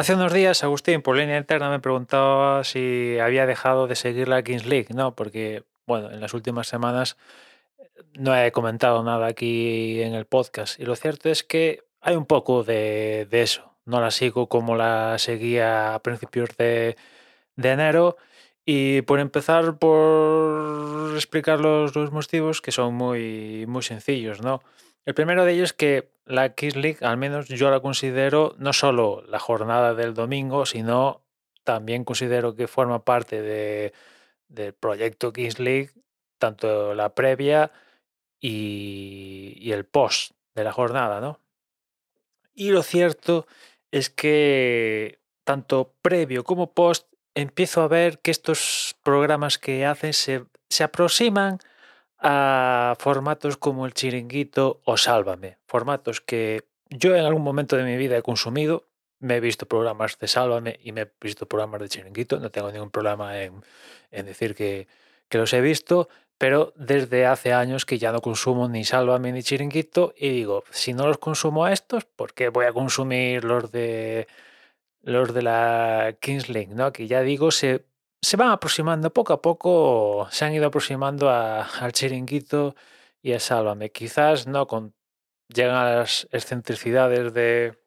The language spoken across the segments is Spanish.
Hace unos días Agustín por línea interna me preguntaba si había dejado de seguir la Kings League, ¿no? Porque, bueno, en las últimas semanas no he comentado nada aquí en el podcast y lo cierto es que hay un poco de, eso. No la sigo como la seguía a principios de, de enero y por empezar por explicar los, los motivos que son muy, muy sencillos, ¿no? El primero de ellos es que la Kings League, al menos yo la considero no solo la jornada del domingo, sino también considero que forma parte de, del proyecto Kings League, tanto la previa y, y el post de la jornada, ¿no? Y lo cierto es que tanto previo como post empiezo a ver que estos programas que hacen se, se aproximan a formatos como el chiringuito o Sálvame, formatos que yo en algún momento de mi vida he consumido. Me he visto programas de Sálvame y me he visto programas de chiringuito. No tengo ningún problema en, en decir que, que, los he visto, pero desde hace años que ya no consumo ni Sálvame ni chiringuito y digo, si no los consumo a estos, ¿por qué voy a consumir los de los de la Kings League, ¿no? Que ya digo, se se van aproximando poco a poco, se han ido aproximando a, al chiringuito y a Sálvame. Quizás no con, llegan a las excentricidades de,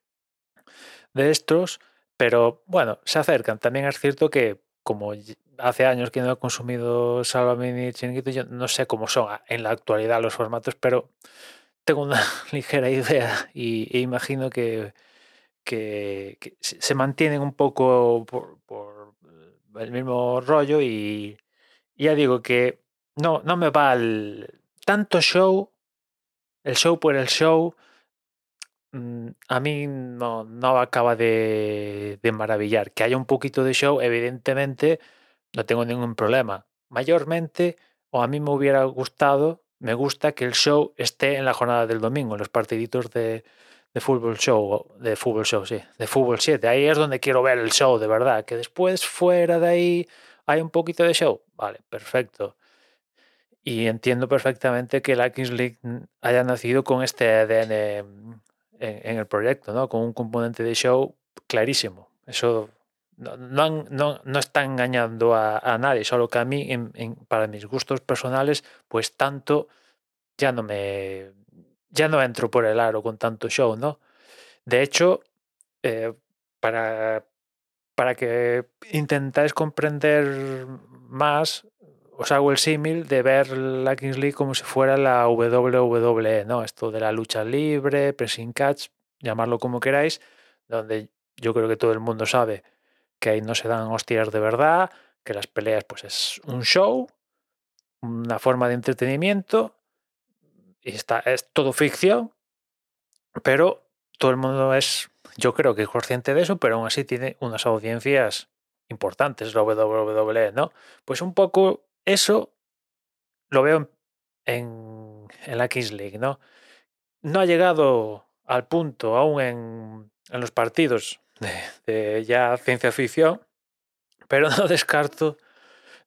de estos, pero bueno, se acercan. También es cierto que como hace años que no he consumido Sálvame ni chiringuito, yo no sé cómo son en la actualidad los formatos, pero tengo una ligera idea y, e imagino que, que, se mantienen un poco por, por el mismo rollo y ya digo que no, no me va el tanto show, el show por el show, mm, a mí no, no acaba de, de, maravillar. Que haya un poquito de show, evidentemente, no tengo ningún problema. Mayormente, o a mí me hubiera gustado, me gusta que el show esté en la jornada del domingo, en los partiditos de, de fútbol show, de fútbol show, sí, de fútbol 7. Ahí es donde quiero ver el show, de verdad. Que después, fuera de ahí, hay un poquito de show. Vale, perfecto. Y entiendo perfectamente que la Kings League haya nacido con este ADN en, el proyecto, ¿no? Con un componente de show clarísimo. Eso no, no, no, no está engañando a, a, nadie, solo que a mí, en, en, para mis gustos personales, pues tanto ya no me ya no entro por el aro con tanto show, ¿no? De hecho, eh, para, para que intentáis comprender más, os hago el símil de ver la Kings League como si fuera la WWE, ¿no? Esto de la lucha libre, pressing catch, llamarlo como queráis, donde yo creo que todo el mundo sabe que ahí no se dan hostias de verdad, que las peleas pues es un show, una forma de entretenimiento está, es todo ficción, pero todo el mundo es, yo creo que es consciente de eso, pero aún así tiene unas audiencias importantes, la WWE, ¿no? Pues un poco eso lo veo en, en la Kings League, ¿no? No ha llegado al punto aún en, en los partidos de, de, ya ciencia ficción, pero no descarto,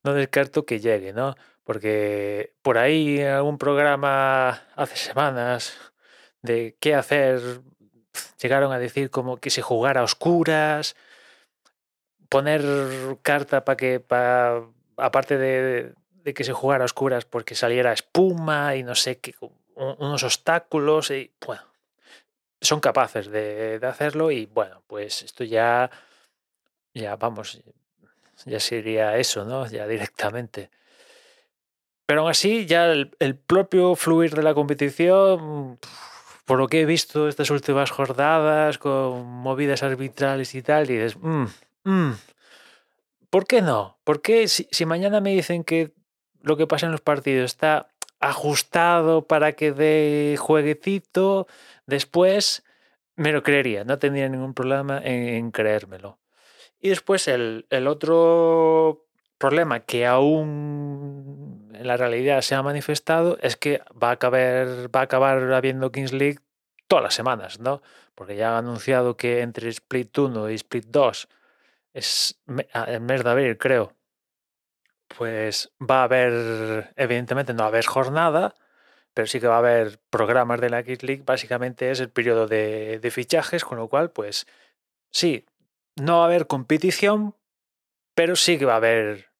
no descarto que llegue, ¿no? Porque por ahí en algún programa hace semanas de qué hacer, llegaron a decir como que se jugara a oscuras, poner carta para que, pa, aparte de, de, que se jugara a oscuras, porque saliera espuma y no sé qué, unos obstáculos, y bueno, son capaces de, de hacerlo y bueno, pues esto ya, ya vamos, ya sería eso, ¿no? Ya directamente. Pero aún así, ya el, el, propio fluir de la competición, por lo que he visto estas últimas jornadas, con movidas arbitrales y tal, y dices, mmm, mmm, ¿por qué no? ¿Por qué si, si, mañana me dicen que lo que pasa en los partidos está ajustado para que dé jueguecito, después me lo creería, no tendría ningún problema en, en creérmelo. Y después el, el otro problema que aún en la realidad se ha manifestado es que va a acabar, va a acabar habiendo Kings League todas las semanas, ¿no? Porque ya han anunciado que entre Split 1 y Split 2 es el mes de abril, creo. Pues va a haber, evidentemente no va a haber jornada, pero sí que va a haber programas de la Kings League. Básicamente es el periodo de, de fichajes, con lo cual, pues sí, no va a haber competición, pero sí que va a haber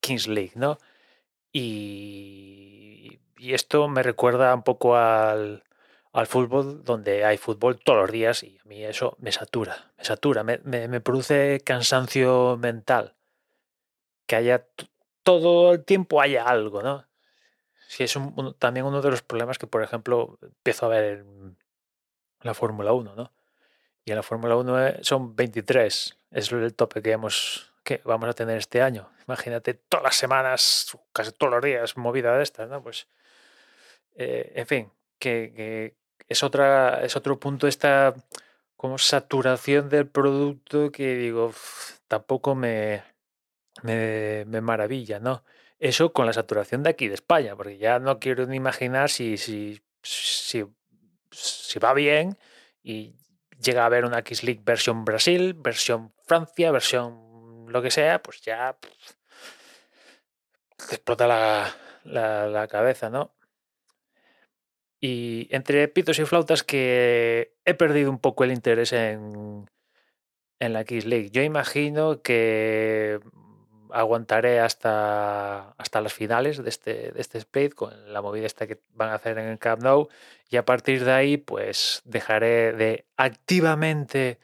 Kings League, ¿no? Y, esto me recuerda un poco al, al, fútbol, donde hay fútbol todos los días y a mí eso me satura, me satura, me, me, produce cansancio mental. Que haya todo el tiempo haya algo, ¿no? Sí, es también uno de los problemas que, por ejemplo, empiezo a ver en la Fórmula 1, ¿no? Y en la Fórmula 1 eh, son 23, es el tope que, hemos, que vamos a tener este año. Imagínate todas las semanas, casi todos los días, movida de estas, ¿no? Pues, eh, en fin, que, es, otra, es otro punto esta como saturación del producto que digo, tampoco me, me, me, maravilla, ¿no? Eso con la saturación de aquí de España, porque ya no quiero ni imaginar si, si, si, si va bien y llega a haber una X League versión Brasil, versión Francia, versión lo que sea, pues ya explota la, la, cabeza, ¿no? Y entre pitos y flautas que he perdido un poco el interés en, en la X League. Yo imagino que aguantaré hasta, hasta las finales de este, de este con la movida esta que van a hacer en el Camp Nou y a partir de ahí pues dejaré de activamente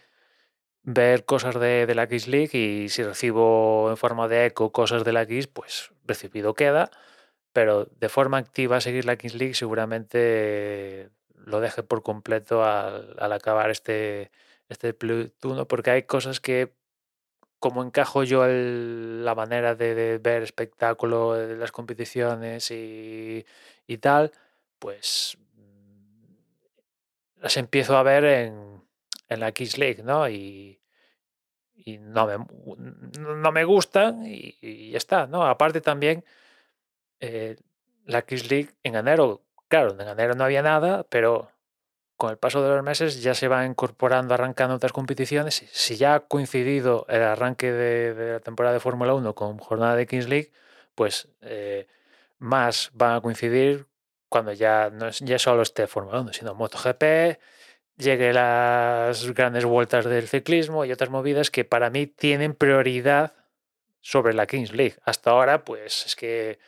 ver cosas de, de la X League y si recibo en forma de eco cosas de la X pues recibido queda pero de forma activa seguir la X League seguramente lo deje por completo al, al acabar este este 1 porque hay cosas que como encajo yo el, la manera de, de, ver espectáculo de las competiciones y, y, tal, pues mm, las empiezo a ver en, en la Kiss League, ¿no? Y, y no, me, no me gustan y, está, ¿no? Aparte también, eh, la Kiss League en enero, claro, en enero no había nada, pero con el paso de los meses ya se van incorporando, arrancando otras competiciones. Si ya ha coincidido el arranque de, de la temporada de Fórmula 1 con jornada de Kings League, pues eh, más van a coincidir cuando ya no es, ya solo esté Fórmula 1, sino MotoGP, llegue las grandes vueltas del ciclismo y otras movidas que para mí tienen prioridad sobre la Kings League. Hasta ahora, pues es que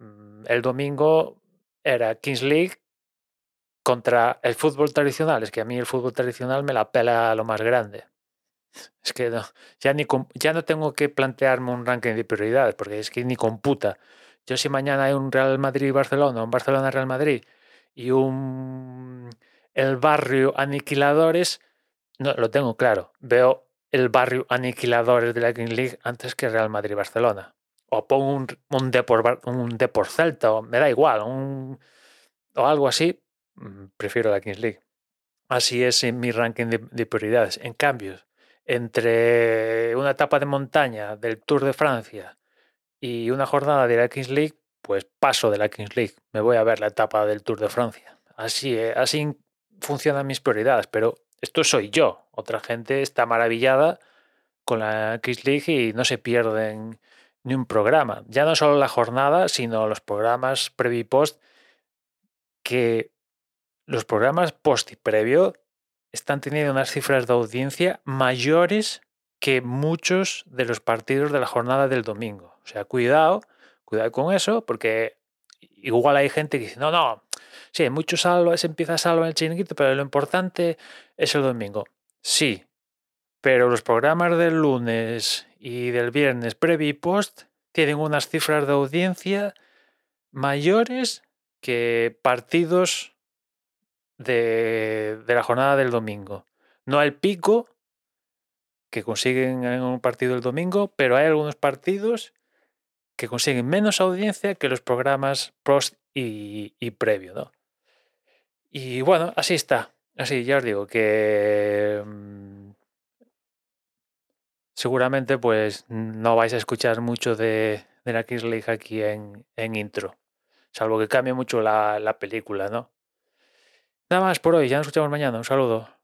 mmm, el domingo era Kings League contra el fútbol tradicional, es que a mí el fútbol tradicional me la pela a lo más grande. Es que no, ya, ni, ya no tengo que plantearme un ranking de prioridades, porque es que ni computa. Yo si mañana hay un Real Madrid-Barcelona, un Barcelona-Real Madrid y un el barrio Aniquiladores, no lo tengo claro. Veo el barrio Aniquiladores de la King League antes que Real Madrid-Barcelona. O pongo un, un Depor, un Depor Celta, o me da igual, o algo así, Mm, prefiero la Kings League. Así es mi ranking de, de, prioridades. En cambio, entre una etapa de montaña del Tour de Francia y una jornada de la Kings League, pues paso de la Kings League. Me voy a ver la etapa del Tour de Francia. Así, así funcionan mis prioridades, pero esto soy yo. Otra gente está maravillada con la Kings League y no se pierden ni un programa. Ya no solo la jornada, sino los programas previo y post que los programas post y previo están teniendo unas cifras de audiencia mayores que muchos de los partidos de la jornada del domingo. O sea, cuidado, cuidado con eso, porque igual hay gente que dice, no, no, sí, muchos salva, se empieza a salvar el chiringuito, pero lo importante es el domingo. Sí, pero los programas del lunes y del viernes previo y post tienen unas cifras de audiencia mayores que partidos de, de la jornada del domingo. No al pico que consiguen en un partido el domingo, pero hay algunos partidos que consiguen menos audiencia que los programas post y, previo, ¿no? Y bueno, así está. Así, ya os digo que mmm, seguramente pues no vais a escuchar mucho de, de la League aquí en, en intro. Salvo que cambie mucho la, la película, ¿no? Nada más por hoy, ya nos escuchamos mañana. Un saludo.